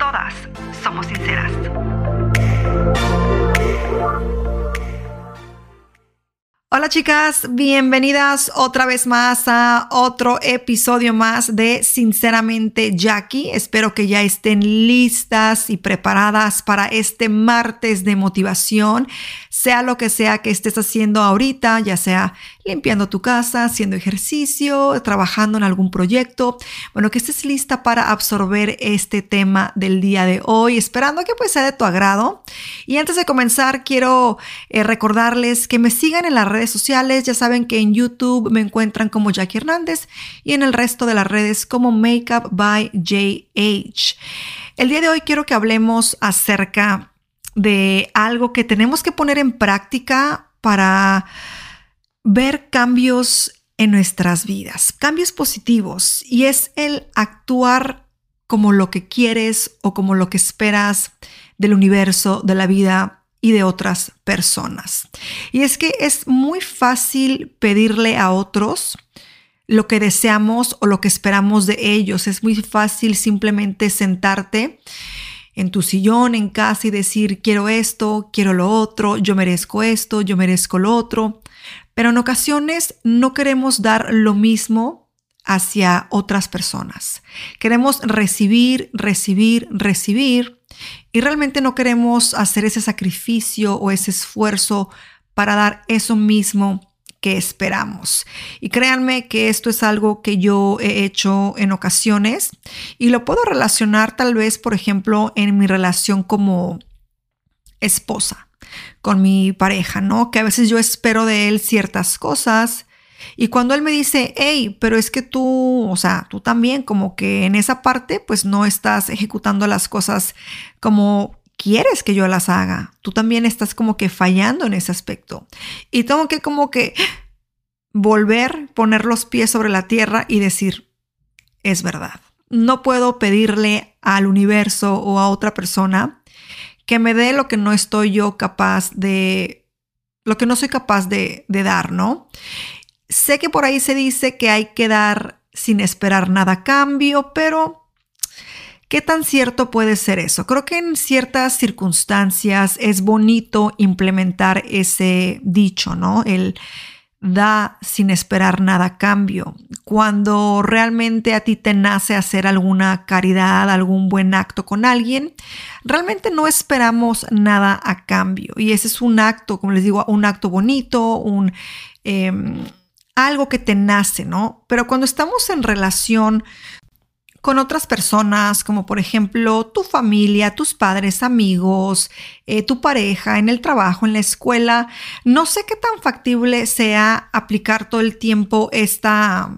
todas somos sinceras. Hola chicas, bienvenidas otra vez más a otro episodio más de Sinceramente Jackie. Espero que ya estén listas y preparadas para este martes de motivación, sea lo que sea que estés haciendo ahorita, ya sea limpiando tu casa, haciendo ejercicio, trabajando en algún proyecto. Bueno, que estés lista para absorber este tema del día de hoy, esperando que pues sea de tu agrado. Y antes de comenzar, quiero eh, recordarles que me sigan en las redes sociales. Ya saben que en YouTube me encuentran como Jackie Hernández y en el resto de las redes como Makeup by JH. El día de hoy quiero que hablemos acerca de algo que tenemos que poner en práctica para ver cambios en nuestras vidas, cambios positivos, y es el actuar como lo que quieres o como lo que esperas del universo, de la vida y de otras personas. Y es que es muy fácil pedirle a otros lo que deseamos o lo que esperamos de ellos. Es muy fácil simplemente sentarte en tu sillón en casa y decir, quiero esto, quiero lo otro, yo merezco esto, yo merezco lo otro. Pero en ocasiones no queremos dar lo mismo hacia otras personas. Queremos recibir, recibir, recibir y realmente no queremos hacer ese sacrificio o ese esfuerzo para dar eso mismo que esperamos. Y créanme que esto es algo que yo he hecho en ocasiones y lo puedo relacionar tal vez, por ejemplo, en mi relación como esposa con mi pareja, ¿no? Que a veces yo espero de él ciertas cosas y cuando él me dice, hey, pero es que tú, o sea, tú también como que en esa parte pues no estás ejecutando las cosas como quieres que yo las haga. Tú también estás como que fallando en ese aspecto. Y tengo que como que volver, poner los pies sobre la tierra y decir, es verdad. No puedo pedirle al universo o a otra persona que me dé lo que no estoy yo capaz de, lo que no soy capaz de, dar, ¿no? Sé que por ahí se dice que hay que dar sin esperar nada a cambio, pero ¿Qué tan cierto puede ser eso? Creo que en ciertas circunstancias es bonito implementar ese dicho, ¿no? El da sin esperar nada a cambio. Cuando realmente a ti te nace hacer alguna caridad, algún buen acto con alguien, realmente no esperamos nada a cambio. Y ese es un acto, como les digo, un acto bonito, un... Em, algo que te nace, ¿no? Pero cuando estamos en relación con otras personas, como por ejemplo tu familia, tus padres, amigos, eh, tu pareja, en el trabajo, en la escuela. No sé qué tan factible sea aplicar todo el tiempo esta,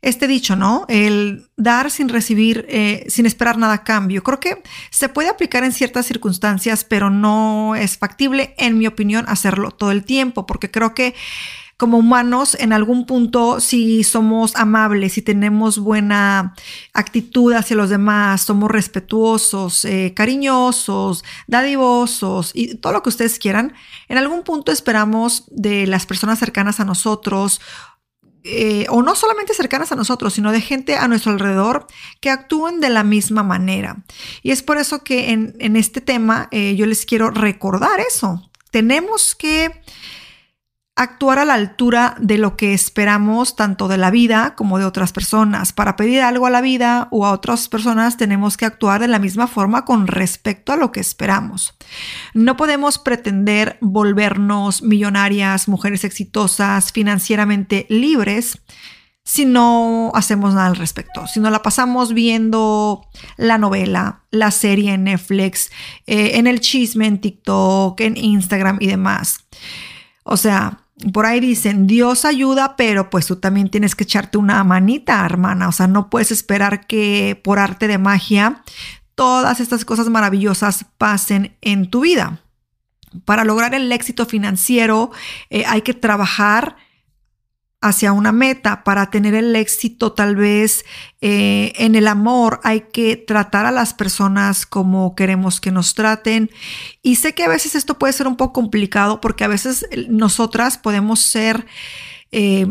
este dicho, ¿no? El dar sin recibir, eh, sin esperar nada a cambio. Creo que se puede aplicar en ciertas circunstancias, pero no es factible, en mi opinión, hacerlo todo el tiempo, porque creo que como humanos, en algún punto, si somos amables, si tenemos buena actitud hacia los demás, somos respetuosos, eh, cariñosos, dadivosos y todo lo que ustedes quieran, en algún punto esperamos de las personas cercanas a nosotros eh, o no solamente cercanas a nosotros, sino de gente a nuestro alrededor que actúen de la misma manera. Y es por eso que en, este tema eh, yo les quiero recordar eso. Tenemos que actuar a la altura de lo que esperamos tanto de la vida como de otras personas. Para pedir algo a la vida o a otras personas tenemos que actuar de la misma forma con respecto a lo que esperamos. No podemos pretender volvernos millonarias, mujeres exitosas, financieramente libres si no hacemos nada al respecto, si no la pasamos viendo la novela, la serie en Netflix, eh, en el chisme en TikTok, en Instagram y demás. O sea, por ahí dicen, Dios ayuda, pero pues tú también tienes que echarte una manita, hermana. O sea, no puedes esperar que por arte de magia todas estas cosas maravillosas pasen en tu vida. Para lograr el éxito financiero eh, hay que trabajar hacia una meta. Para tener el éxito tal vez eh, en el amor hay que tratar a las personas como queremos que nos traten. Y sé que a veces esto puede ser un poco complicado porque a veces nosotras podemos ser eh,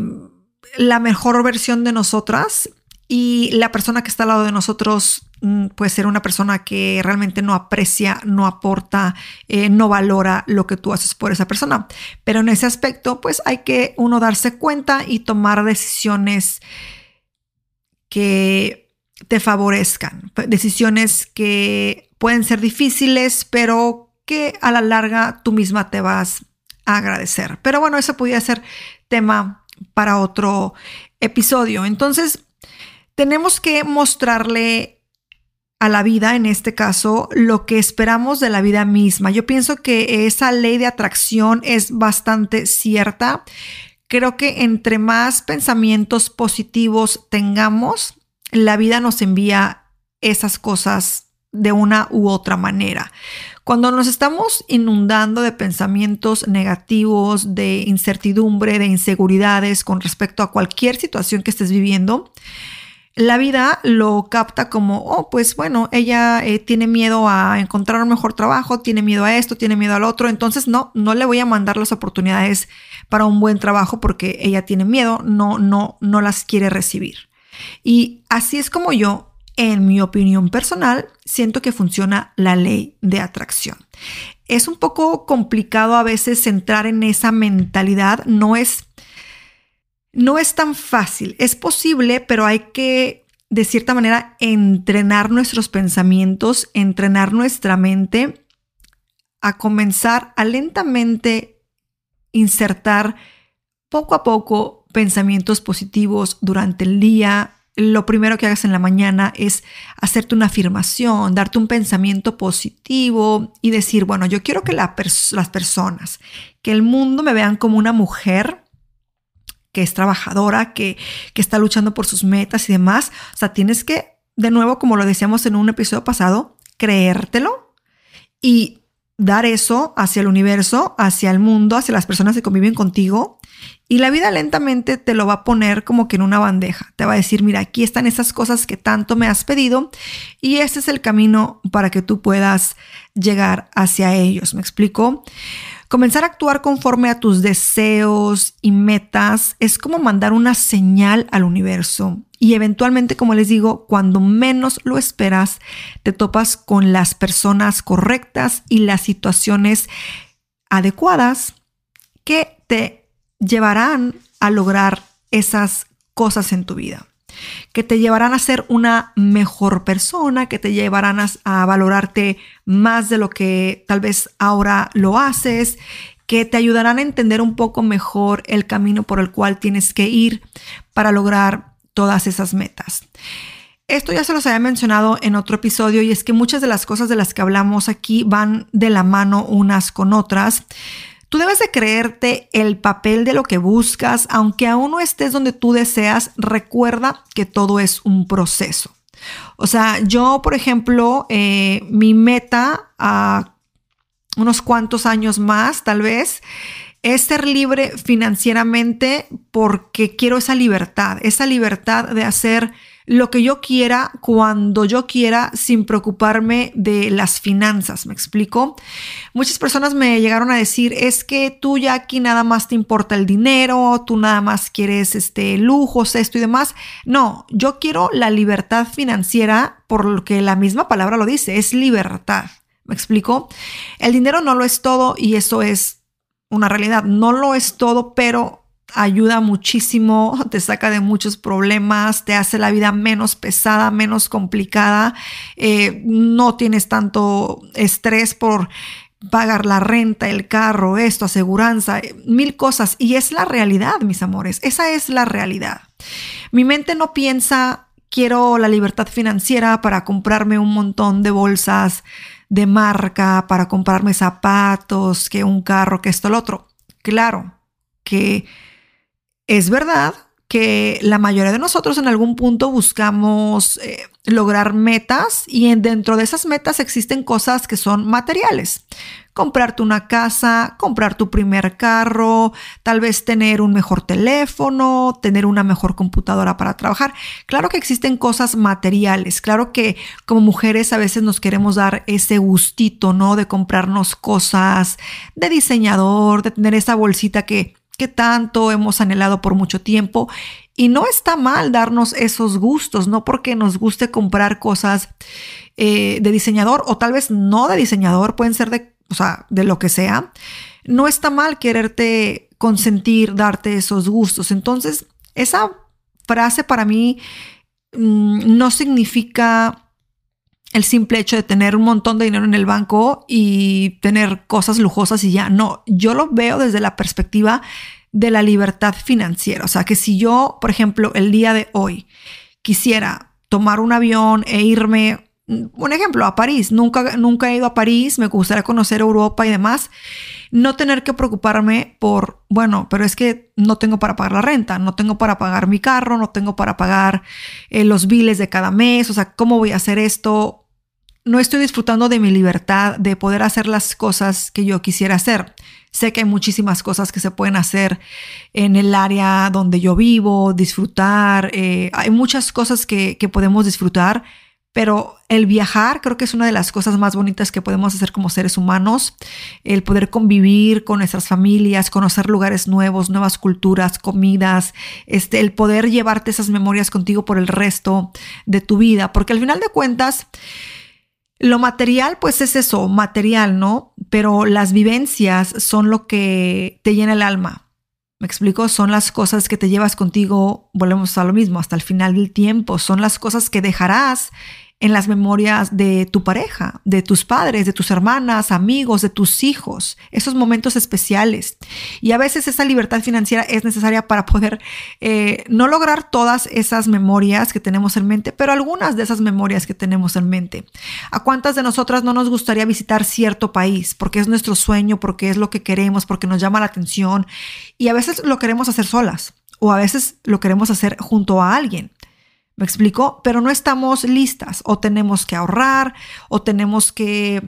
la mejor versión de nosotras y la persona que está al lado de nosotros puede ser una persona que realmente no aprecia, no aporta, eh, no valora lo que tú haces por esa persona. Pero en ese aspecto, pues hay que uno darse cuenta y tomar decisiones que te favorezcan, decisiones que pueden ser difíciles, pero que a la larga tú misma te vas a agradecer. Pero bueno, eso podría ser tema para otro episodio. Entonces, tenemos que mostrarle a la vida, en este caso, lo que esperamos de la vida misma. Yo pienso que esa ley de atracción es bastante cierta. Creo que entre más pensamientos positivos tengamos, la vida nos envía esas cosas de una u otra manera. Cuando nos estamos inundando de pensamientos negativos, de incertidumbre, de inseguridades con respecto a cualquier situación que estés viviendo, la vida lo capta como, oh, pues bueno, ella eh, tiene miedo a encontrar un mejor trabajo, tiene miedo a esto, tiene miedo al otro, entonces no, no le voy a mandar las oportunidades para un buen trabajo porque ella tiene miedo, no, no, no las quiere recibir. Y así es como yo, en mi opinión personal, siento que funciona la ley de atracción. Es un poco complicado a veces entrar en esa mentalidad, no es no es tan fácil, es posible, pero hay que, de cierta manera, entrenar nuestros pensamientos, entrenar nuestra mente a comenzar a lentamente insertar poco a poco pensamientos positivos durante el día. Lo primero que hagas en la mañana es hacerte una afirmación, darte un pensamiento positivo y decir, bueno, yo quiero que las personas, que el mundo me vean como una mujer que es trabajadora, que, que está luchando por sus metas y demás. O sea, tienes que, de nuevo, como lo decíamos en un episodio pasado, creértelo y dar eso hacia el universo, hacia el mundo, hacia las personas que conviven contigo. Y la vida lentamente te lo va a poner como que en una bandeja. Te va a decir, mira, aquí están esas cosas que tanto me has pedido y este es el camino para que tú puedas llegar hacia ellos. ¿Me explico? Comenzar a actuar conforme a tus deseos y metas es como mandar una señal al universo. Y eventualmente, como les digo, cuando menos lo esperas, te topas con las personas correctas y las situaciones adecuadas que te llevarán a lograr esas cosas en tu vida que te llevarán a ser una mejor persona, que te llevarán a, valorarte más de lo que tal vez ahora lo haces, que te ayudarán a entender un poco mejor el camino por el cual tienes que ir para lograr todas esas metas. Esto ya se los había mencionado en otro episodio y es que muchas de las cosas de las que hablamos aquí van de la mano unas con otras. Tú debes de creerte el papel de lo que buscas, aunque aún no estés donde tú deseas, recuerda que todo es un proceso. O sea, yo, por ejemplo, eh, mi meta a unos cuantos años más, tal vez, es ser libre financieramente porque quiero esa libertad, esa libertad de hacer lo que yo quiera cuando yo quiera sin preocuparme de las finanzas, ¿me explico? Muchas personas me llegaron a decir, es que tú ya aquí nada más te importa el dinero, tú nada más quieres este lujos, esto y demás. No, yo quiero la libertad financiera por lo que la misma palabra lo dice, es libertad. ¿Me explico? El dinero no lo es todo y eso es una realidad. No lo es todo, pero ayuda muchísimo, te saca de muchos problemas, te hace la vida menos pesada, menos complicada, eh, no tienes tanto estrés por pagar la renta, el carro, esto, aseguranza, eh, mil cosas. Y es la realidad, mis amores, esa es la realidad. Mi mente no piensa, quiero la libertad financiera para comprarme un montón de bolsas de marca, para comprarme zapatos, que un carro, que esto, lo otro. Claro que es verdad que la mayoría de nosotros en algún punto buscamos eh, lograr metas y dentro de esas metas existen cosas que son materiales. Comprarte una casa, comprar tu primer carro, tal vez tener un mejor teléfono, tener una mejor computadora para trabajar. Claro que existen cosas materiales, claro que como mujeres a veces nos queremos dar ese gustito, ¿no? De comprarnos cosas de diseñador, de tener esa bolsita que que tanto hemos anhelado por mucho tiempo. Y no está mal darnos esos gustos, no porque nos guste comprar cosas eh, de diseñador o tal vez no de diseñador, pueden ser de, o sea, de lo que sea. No está mal quererte consentir, darte esos gustos. Entonces, esa frase para mí mm, no significa el simple hecho de tener un montón de dinero en el banco y tener cosas lujosas y ya. No, yo lo veo desde la perspectiva de la libertad financiera. O sea, que si yo, por ejemplo, el día de hoy quisiera tomar un avión e irme, un ejemplo, a París, nunca, nunca he ido a París, me gustaría conocer Europa y demás, no tener que preocuparme por, bueno, pero es que no tengo para pagar la renta, no tengo para pagar mi carro, no tengo para pagar eh, los biles de cada mes, o sea, ¿cómo voy a hacer esto? No estoy disfrutando de mi libertad de poder hacer las cosas que yo quisiera hacer. Sé que hay muchísimas cosas que se pueden hacer en el área donde yo vivo, disfrutar. Eh, hay muchas cosas que, que podemos disfrutar, pero el viajar creo que es una de las cosas más bonitas que podemos hacer como seres humanos. El poder convivir con nuestras familias, conocer lugares nuevos, nuevas culturas, comidas, este, el poder llevarte esas memorias contigo por el resto de tu vida. Porque al final de cuentas, lo material, pues es eso, material, ¿no? Pero las vivencias son lo que te llena el alma. ¿Me explico? Son las cosas que te llevas contigo, volvemos a lo mismo, hasta el final del tiempo. Son las cosas que dejarás en las memorias de tu pareja, de tus padres, de tus hermanas, amigos, de tus hijos, esos momentos especiales. Y a veces esa libertad financiera es necesaria para poder eh, no lograr todas esas memorias que tenemos en mente, pero algunas de esas memorias que tenemos en mente. ¿A cuántas de nosotras no nos gustaría visitar cierto país? Porque es nuestro sueño, porque es lo que queremos, porque nos llama la atención. Y a veces lo queremos hacer solas o a veces lo queremos hacer junto a alguien. ¿Me explico? Pero no estamos listas o tenemos que ahorrar o tenemos que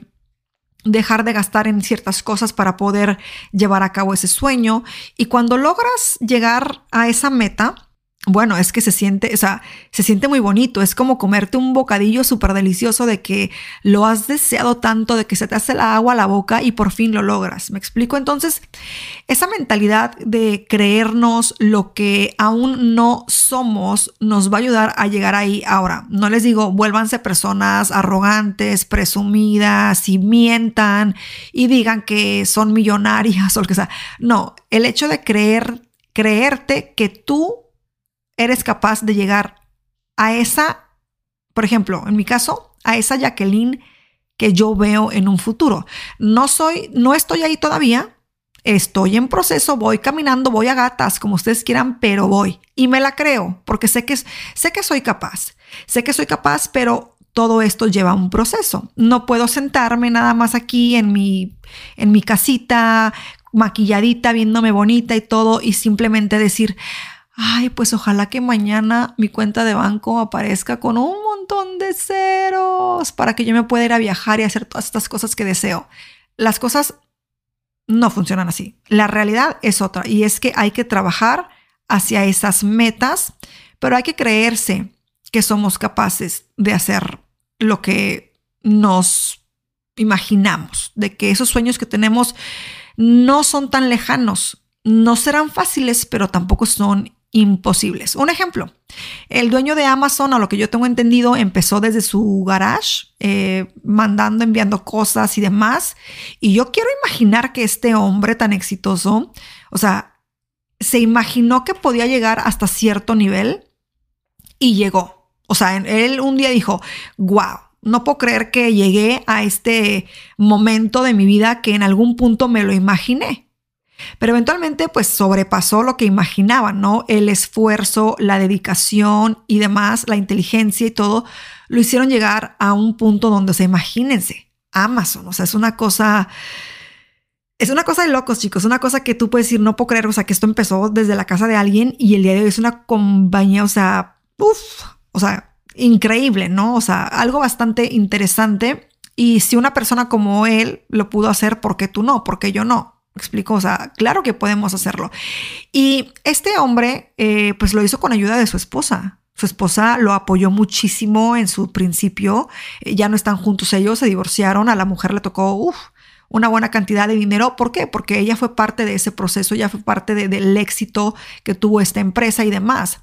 dejar de gastar en ciertas cosas para poder llevar a cabo ese sueño. Y cuando logras llegar a esa meta, bueno, es que se siente, o sea, se siente muy bonito. Es como comerte un bocadillo súper delicioso de que lo has deseado tanto, de que se te hace la agua a la boca y por fin lo logras. ¿Me explico? Entonces, esa mentalidad de creernos lo que aún no somos nos va a ayudar a llegar ahí. Ahora, no les digo, vuélvanse personas arrogantes, presumidas y mientan y digan que son millonarias o lo que sea. No, el hecho de creer, creerte que tú eres capaz de llegar a esa, por ejemplo, en mi caso, a esa Jacqueline que yo veo en un futuro. No soy, no estoy ahí todavía. Estoy en proceso, voy caminando, voy a gatas, como ustedes quieran, pero voy. Y me la creo, porque sé que, sé que soy capaz. Sé que soy capaz, pero todo esto lleva un proceso. No puedo sentarme nada más aquí en mi, en mi casita, maquilladita, viéndome bonita y todo, y simplemente decir, ay, pues ojalá que mañana mi cuenta de banco aparezca con un montón de ceros para que yo me pueda ir a viajar y hacer todas estas cosas que deseo. Las cosas no funcionan así. La realidad es otra y es que hay que trabajar hacia esas metas, pero hay que creerse que somos capaces de hacer lo que nos imaginamos, de que esos sueños que tenemos no son tan lejanos, no serán fáciles, pero tampoco son imposibles. Un ejemplo, el dueño de Amazon, a lo que yo tengo entendido, empezó desde su garage, eh, mandando, enviando cosas y demás. Y yo quiero imaginar que este hombre tan exitoso, o sea, se imaginó que podía llegar hasta cierto nivel y llegó. O sea, él un día dijo, wow, no puedo creer que llegué a este momento de mi vida que en algún punto me lo imaginé. Pero eventualmente pues sobrepasó lo que imaginaban, ¿no? El esfuerzo, la dedicación y demás, la inteligencia y todo, lo hicieron llegar a un punto donde, se imagínense, Amazon, o sea, es una cosa es una cosa de locos, chicos. Una cosa que tú puedes decir, no puedo creer, o sea, que esto empezó desde la casa de alguien y el día de hoy es una compañía, o sea, uff, o sea, increíble, ¿no? O sea, algo bastante interesante. Y si una persona como él lo pudo hacer, ¿por qué tú no? ¿Por qué yo no? Explico, o sea, claro que podemos hacerlo. Y este hombre, eh, pues lo hizo con ayuda de su esposa. Su esposa lo apoyó muchísimo en su principio. Ya no están juntos ellos, se divorciaron. A la mujer le tocó, uff, una buena cantidad de dinero. ¿Por qué? Porque ella fue parte de ese proceso, ya fue parte del éxito que tuvo esta empresa y demás.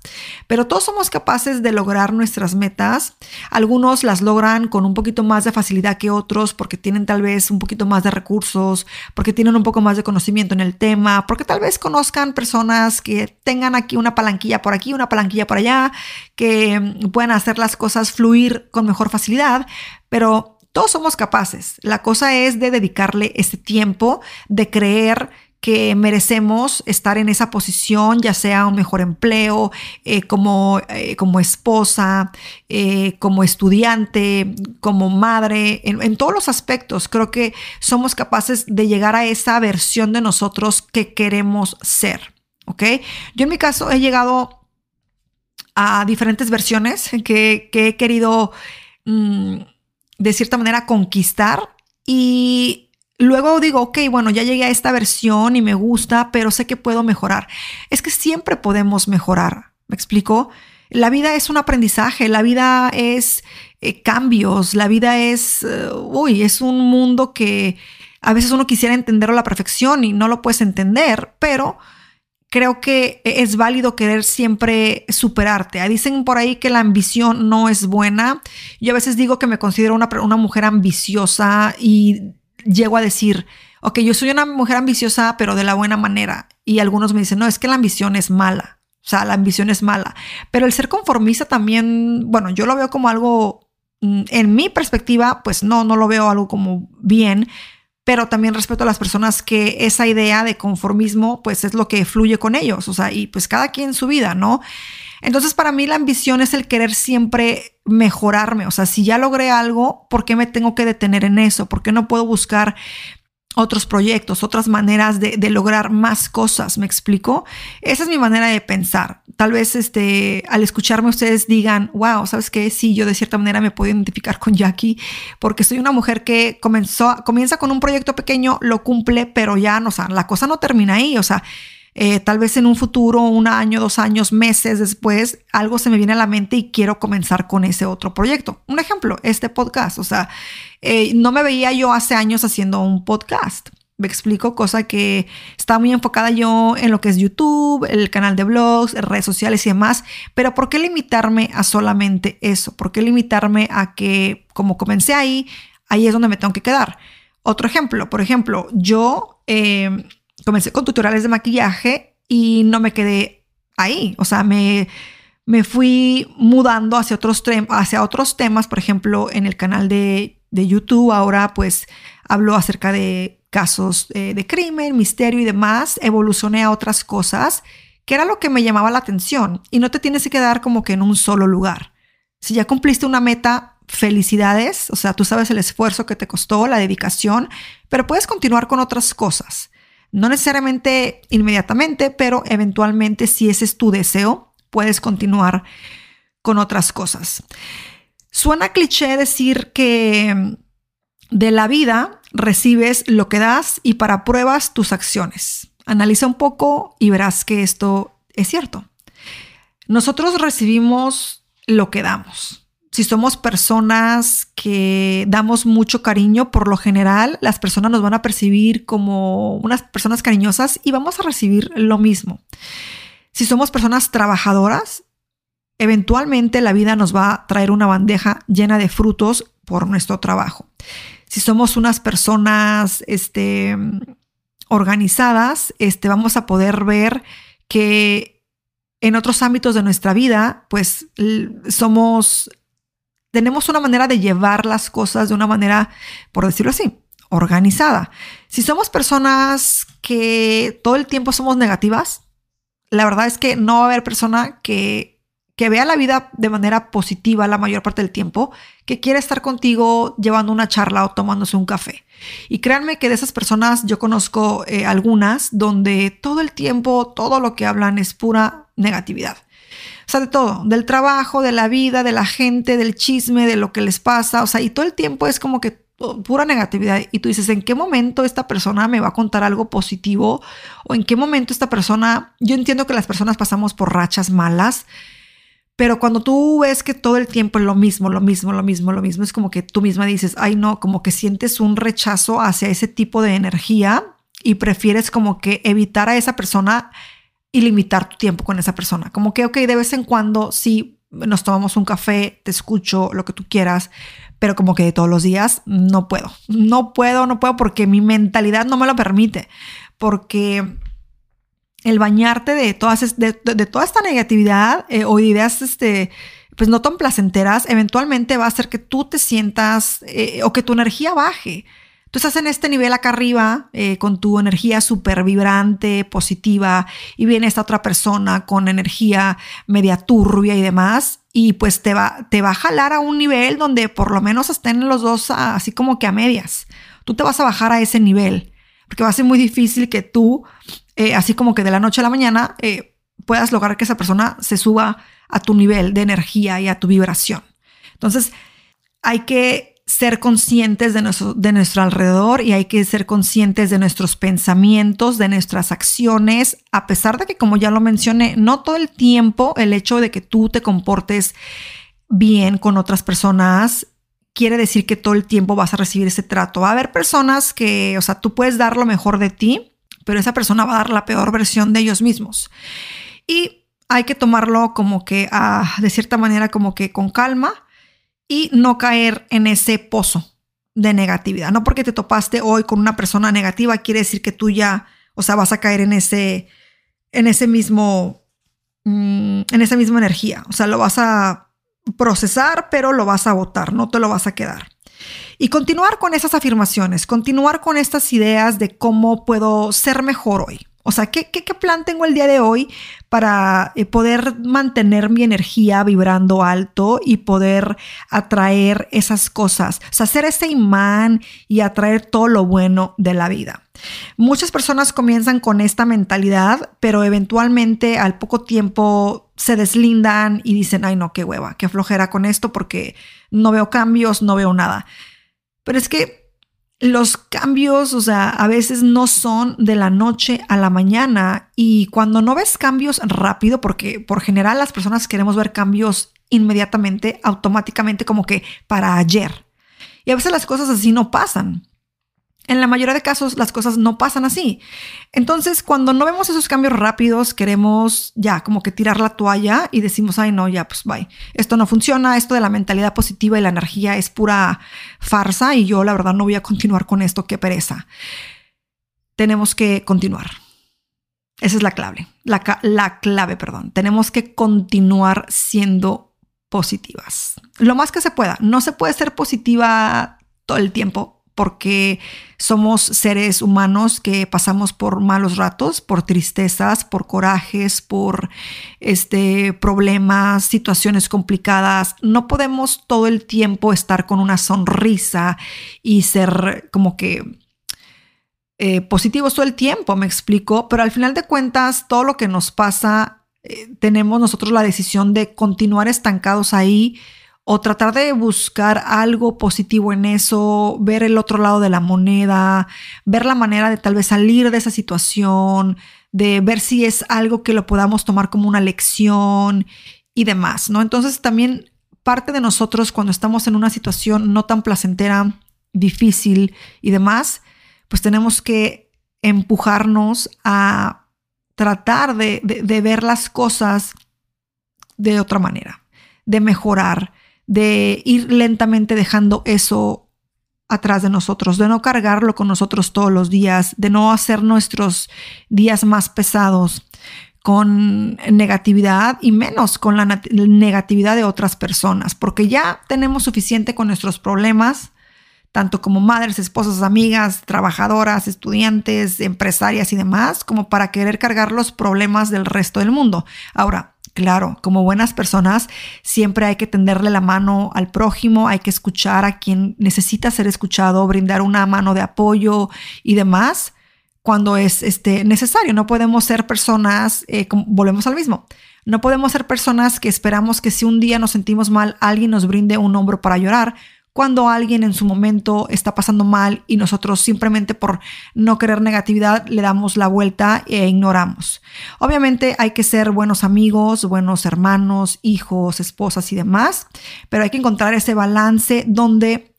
Pero todos somos capaces de lograr nuestras metas. Algunos las logran con un poquito más de facilidad que otros porque tienen tal vez un poquito más de recursos, porque tienen un poco más de conocimiento en el tema, porque tal vez conozcan personas que tengan aquí una palanquilla por aquí, una palanquilla por allá, que puedan hacer las cosas fluir con mejor facilidad. Pero todos somos capaces. La cosa es de dedicarle ese tiempo, de creer que merecemos estar en esa posición, ya sea un mejor empleo, eh, como, eh, como esposa, eh, como estudiante, como madre, en, todos los aspectos. Creo que somos capaces de llegar a esa versión de nosotros que queremos ser. ¿Ok? Yo en mi caso he llegado a diferentes versiones que, que he querido... Mm, de cierta manera conquistar y luego digo, ok, bueno, ya llegué a esta versión y me gusta, pero sé que puedo mejorar. Es que siempre podemos mejorar, ¿me explico? La vida es un aprendizaje, la vida es eh, cambios, la vida es, eh, uy, es un mundo que a veces uno quisiera entenderlo a la perfección y no lo puedes entender, pero creo que es válido querer siempre superarte. Ah, dicen por ahí que la ambición no es buena. Yo a veces digo que me considero una, una mujer ambiciosa y llego a decir, ok, yo soy una mujer ambiciosa, pero de la buena manera. Y algunos me dicen, no, es que la ambición es mala. O sea, la ambición es mala. Pero el ser conformista también, bueno, yo lo veo como algo, mm, en mi perspectiva, pues no, no lo veo algo como bien, pero también respeto a las personas que esa idea de conformismo pues es lo que fluye con ellos, o sea, y pues cada quien su vida, ¿no? Entonces para mí la ambición es el querer siempre mejorarme, o sea, si ya logré algo, ¿por qué me tengo que detener en eso? ¿Por qué no puedo buscar otros proyectos, otras maneras de, lograr más cosas, ¿me explico? Esa es mi manera de pensar. Tal vez este, al escucharme ustedes digan, wow, ¿sabes qué? Sí, yo de cierta manera me puedo identificar con Jackie porque soy una mujer que comenzó, comienza con un proyecto pequeño, lo cumple, pero ya, no, o sea, la cosa no termina ahí, o sea, eh, tal vez en un futuro, un año, dos años, meses después, algo se me viene a la mente y quiero comenzar con ese otro proyecto. Un ejemplo, este podcast. O sea, eh, no me veía yo hace años haciendo un podcast. Me explico, cosa que está muy enfocada yo en lo que es YouTube, el canal de blogs, redes sociales y demás. Pero ¿por qué limitarme a solamente eso? ¿Por qué limitarme a que como comencé ahí, ahí es donde me tengo que quedar? Otro ejemplo, por ejemplo, yo eh, comencé con tutoriales de maquillaje y no me quedé ahí. O sea, me, me fui mudando hacia otros, hacia otros temas. Por ejemplo, en el canal de, de YouTube ahora pues hablo acerca de casos eh, de crimen, misterio y demás. Evolucioné a otras cosas que era lo que me llamaba la atención. Y no te tienes que quedar como que en un solo lugar. Si ya cumpliste una meta, felicidades. O sea, tú sabes el esfuerzo que te costó, la dedicación, pero puedes continuar con otras cosas. No necesariamente inmediatamente, pero eventualmente si ese es tu deseo, puedes continuar con otras cosas. Suena cliché decir que mm, de la vida recibes lo que das y para pruebas tus acciones. Analiza un poco y verás que esto es cierto. Nosotros recibimos lo que damos si somos personas que damos mucho cariño, por lo general las personas nos van a percibir como unas personas cariñosas y vamos a recibir lo mismo. Si somos personas trabajadoras, eventualmente la vida nos va a traer una bandeja llena de frutos por nuestro trabajo. Si somos unas personas este, organizadas, este, vamos a poder ver que en otros ámbitos de nuestra vida, pues somos tenemos una manera de llevar las cosas de una manera, por decirlo así, organizada. Si somos personas que todo el tiempo somos negativas, la verdad es que no va a haber persona que, que vea la vida de manera positiva la mayor parte del tiempo, que quiere estar contigo llevando una charla o tomándose un café. Y créanme que de esas personas yo conozco eh, algunas donde todo el tiempo, todo lo que hablan es pura negatividad. O sea, de todo, del trabajo, de la vida, de la gente, del chisme, de lo que les pasa. O sea, y todo el tiempo es como que pura negatividad. Y tú dices, ¿en qué momento esta persona me va a contar algo positivo? ¿O en qué momento esta persona, yo entiendo que las personas pasamos por rachas malas, pero cuando tú ves que todo el tiempo es lo mismo, lo mismo, lo mismo, lo mismo, es como que tú misma dices, ay no, como que sientes un rechazo hacia ese tipo de energía y prefieres como que evitar a esa persona y limitar tu tiempo con esa persona. Como que, ok, de vez en cuando sí nos tomamos un café, te escucho, lo que tú quieras, pero como que de todos los días no puedo, no puedo, no puedo porque mi mentalidad no me lo permite, porque el bañarte de, todas, de, toda esta negatividad eh, o ideas este, pues no tan placenteras, eventualmente va a hacer que tú te sientas eh, o que tu energía baje. Tú estás en este nivel acá arriba eh, con tu energía súper vibrante, positiva, y viene esta otra persona con energía media turbia y demás, y pues te va, te va a jalar a un nivel donde por lo menos estén los dos así como que a medias. Tú te vas a bajar a ese nivel, porque va a ser muy difícil que tú eh, así como que de la noche a la mañana eh, puedas lograr que esa persona se suba a tu nivel de energía y a tu vibración. Entonces, hay que ser conscientes de nuestro, de nuestro alrededor y hay que ser conscientes de nuestros pensamientos, de nuestras acciones, a pesar de que, como ya lo mencioné, no todo el tiempo el hecho de que tú te comportes bien con otras personas quiere decir que todo el tiempo vas a recibir ese trato. Va a haber personas que, o sea, tú puedes dar lo mejor de ti, pero esa persona va a dar la peor versión de ellos mismos. Y hay que tomarlo como que, ah, de cierta manera, como que con calma y no caer en ese pozo de negatividad. No porque te topaste hoy con una persona negativa quiere decir que tú ya, o sea, vas a caer en ese, en ese mismo, mm, en esa misma energía. O sea, lo vas a procesar, pero lo vas a votar, no te lo vas a quedar. Y continuar con esas afirmaciones, continuar con estas ideas de cómo puedo ser mejor hoy. O sea, ¿qué, qué, plan tengo el día de hoy para eh, poder mantener mi energía vibrando alto y poder atraer esas cosas? O sea, hacer ese imán y atraer todo lo bueno de la vida. Muchas personas comienzan con esta mentalidad, pero eventualmente al poco tiempo se deslindan y dicen, ay no, qué hueva, qué flojera con esto porque no veo cambios, no veo nada. Pero es que los cambios, o sea, a veces no son de la noche a la mañana y cuando no ves cambios rápido, porque por general las personas queremos ver cambios inmediatamente, automáticamente, como que para ayer. Y a veces las cosas así no pasan. En la mayoría de casos las cosas no pasan así. Entonces, cuando no vemos esos cambios rápidos, queremos ya como que tirar la toalla y decimos, ay no, ya pues bye. Esto no funciona, esto de la mentalidad positiva y la energía es pura farsa y yo la verdad no voy a continuar con esto, qué pereza. Tenemos que continuar. Esa es la clave, la, la clave, perdón. Tenemos que continuar siendo positivas. Lo más que se pueda. No se puede ser positiva todo el tiempo porque somos seres humanos que pasamos por malos ratos, por tristezas, por corajes, por este, problemas, situaciones complicadas. No podemos todo el tiempo estar con una sonrisa y ser como que eh, positivos todo el tiempo, me explico, pero al final de cuentas todo lo que nos pasa, eh, tenemos nosotros la decisión de continuar estancados ahí o tratar de buscar algo positivo en eso, ver el otro lado de la moneda, ver la manera de tal vez salir de esa situación, de ver si es algo que lo podamos tomar como una lección y demás, ¿no? Entonces también parte de nosotros cuando estamos en una situación no tan placentera, difícil y demás, pues tenemos que empujarnos a tratar de, de ver las cosas de otra manera, de mejorar, de ir lentamente dejando eso atrás de nosotros, de no cargarlo con nosotros todos los días, de no hacer nuestros días más pesados con negatividad y menos con la negatividad de otras personas, porque ya tenemos suficiente con nuestros problemas, tanto como madres, esposas, amigas, trabajadoras, estudiantes, empresarias y demás, como para querer cargar los problemas del resto del mundo. Ahora, Claro, como buenas personas, siempre hay que tenderle la mano al prójimo, hay que escuchar a quien necesita ser escuchado, brindar una mano de apoyo y demás cuando es este, necesario. No podemos ser personas, eh, volvemos al mismo, no podemos ser personas que esperamos que si un día nos sentimos mal, alguien nos brinde un hombro para llorar, cuando alguien en su momento está pasando mal y nosotros simplemente por no querer negatividad le damos la vuelta e ignoramos. Obviamente hay que ser buenos amigos, buenos hermanos, hijos, esposas y demás, pero hay que encontrar ese balance donde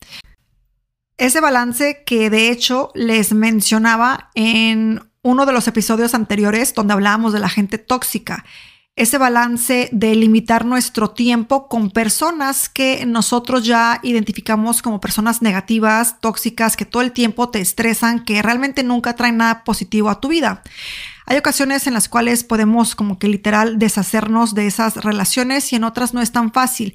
ese balance que de hecho les mencionaba en uno de los episodios anteriores donde hablábamos de la gente tóxica ese balance de limitar nuestro tiempo con personas que nosotros ya identificamos como personas negativas, tóxicas, que todo el tiempo te estresan, que realmente nunca traen nada positivo a tu vida. Hay ocasiones en las cuales podemos como que literal deshacernos de esas relaciones y en otras no es tan fácil.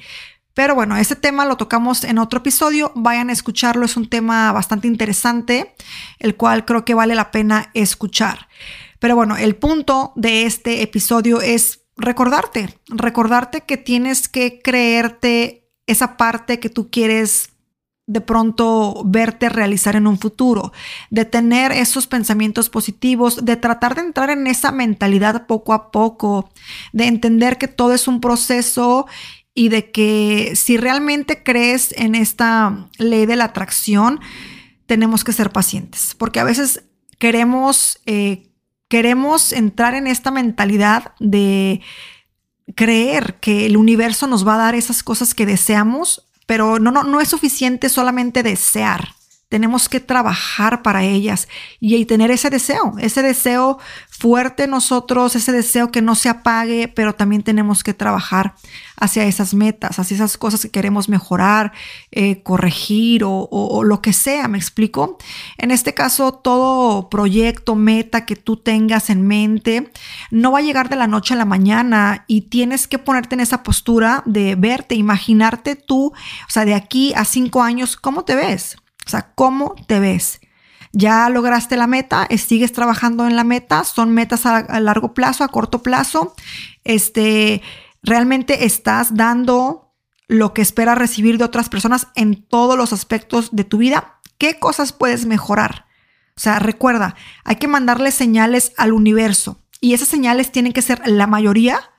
Pero bueno, ese tema lo tocamos en otro episodio, vayan a escucharlo, es un tema bastante interesante, el cual creo que vale la pena escuchar. Pero bueno, el punto de este episodio es recordarte, recordarte que tienes que creerte esa parte que tú quieres de pronto verte realizar en un futuro, de tener esos pensamientos positivos, de tratar de entrar en esa mentalidad poco a poco, de entender que todo es un proceso y de que si realmente crees en esta ley de la atracción, tenemos que ser pacientes, porque a veces queremos eh, queremos entrar en esta mentalidad de creer que el universo nos va a dar esas cosas que deseamos, pero no, no, no es suficiente solamente desear tenemos que trabajar para ellas y, tener ese deseo, ese deseo fuerte nosotros, ese deseo que no se apague, pero también tenemos que trabajar hacia esas metas, hacia esas cosas que queremos mejorar, eh, corregir o, o, lo que sea, ¿me explico? En este caso, todo proyecto, meta que tú tengas en mente, no va a llegar de la noche a la mañana y tienes que ponerte en esa postura de verte, imaginarte tú, o sea, de aquí a cinco años, ¿cómo te ves? O sea, ¿cómo te ves? Ya lograste la meta, sigues trabajando en la meta, son metas a, largo plazo, a corto plazo. Este, realmente estás dando lo que esperas recibir de otras personas en todos los aspectos de tu vida. ¿Qué cosas puedes mejorar? O sea, recuerda, hay que mandarle señales al universo y esas señales tienen que ser la mayoría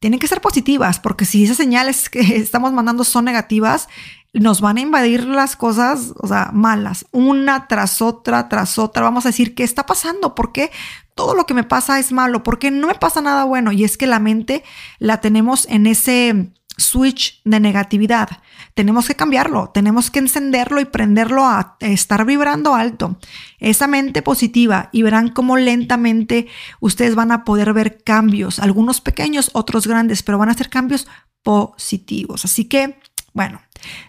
tienen que ser positivas, porque si esas señales que estamos mandando son negativas, nos van a invadir las cosas, o sea, malas, una tras otra, tras otra. Vamos a decir, ¿qué está pasando? ¿Por qué todo lo que me pasa es malo? ¿Por qué no me pasa nada bueno? Y es que la mente la tenemos en ese switch de negatividad. Tenemos que cambiarlo, tenemos que encenderlo y prenderlo a estar vibrando alto. Esa mente positiva y verán cómo lentamente ustedes van a poder ver cambios, algunos pequeños, otros grandes, pero van a ser cambios positivos. Así que bueno,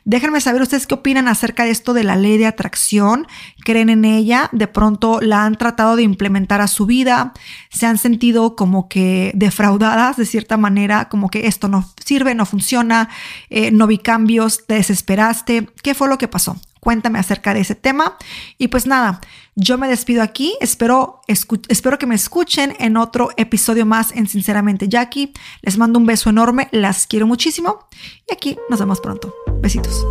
déjenme saber ustedes qué opinan acerca de esto de la ley de atracción. ¿Creen en ella? ¿De pronto la han tratado de implementar a su vida? ¿Se han sentido como que defraudadas de cierta manera? Como que esto no sirve, no funciona, eh, no vi cambios, te desesperaste. ¿Qué fue lo que pasó? Cuéntame acerca de ese tema. Y pues nada, yo me despido aquí. Espero, espero que me escuchen en otro episodio más en Sinceramente Jackie. Les mando un beso enorme. Las quiero muchísimo. Y aquí nos vemos pronto. Besitos.